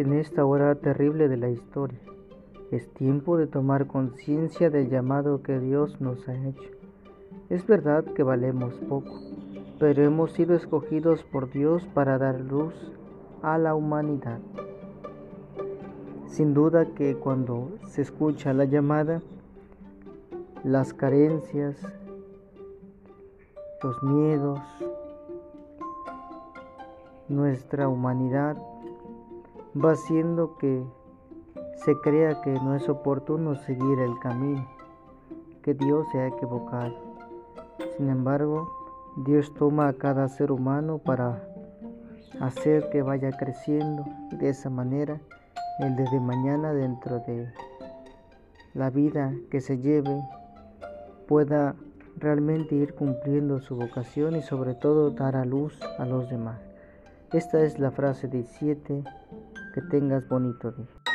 en esta hora terrible de la historia. Es tiempo de tomar conciencia del llamado que Dios nos ha hecho. Es verdad que valemos poco, pero hemos sido escogidos por Dios para dar luz a la humanidad. Sin duda que cuando se escucha la llamada, las carencias, los miedos, nuestra humanidad va haciendo que se crea que no es oportuno seguir el camino, que Dios se ha equivocado. Sin embargo, Dios toma a cada ser humano para hacer que vaya creciendo de esa manera el desde mañana dentro de la vida que se lleve pueda realmente ir cumpliendo su vocación y sobre todo dar a luz a los demás. Esta es la frase 17. Que tengas bonito día.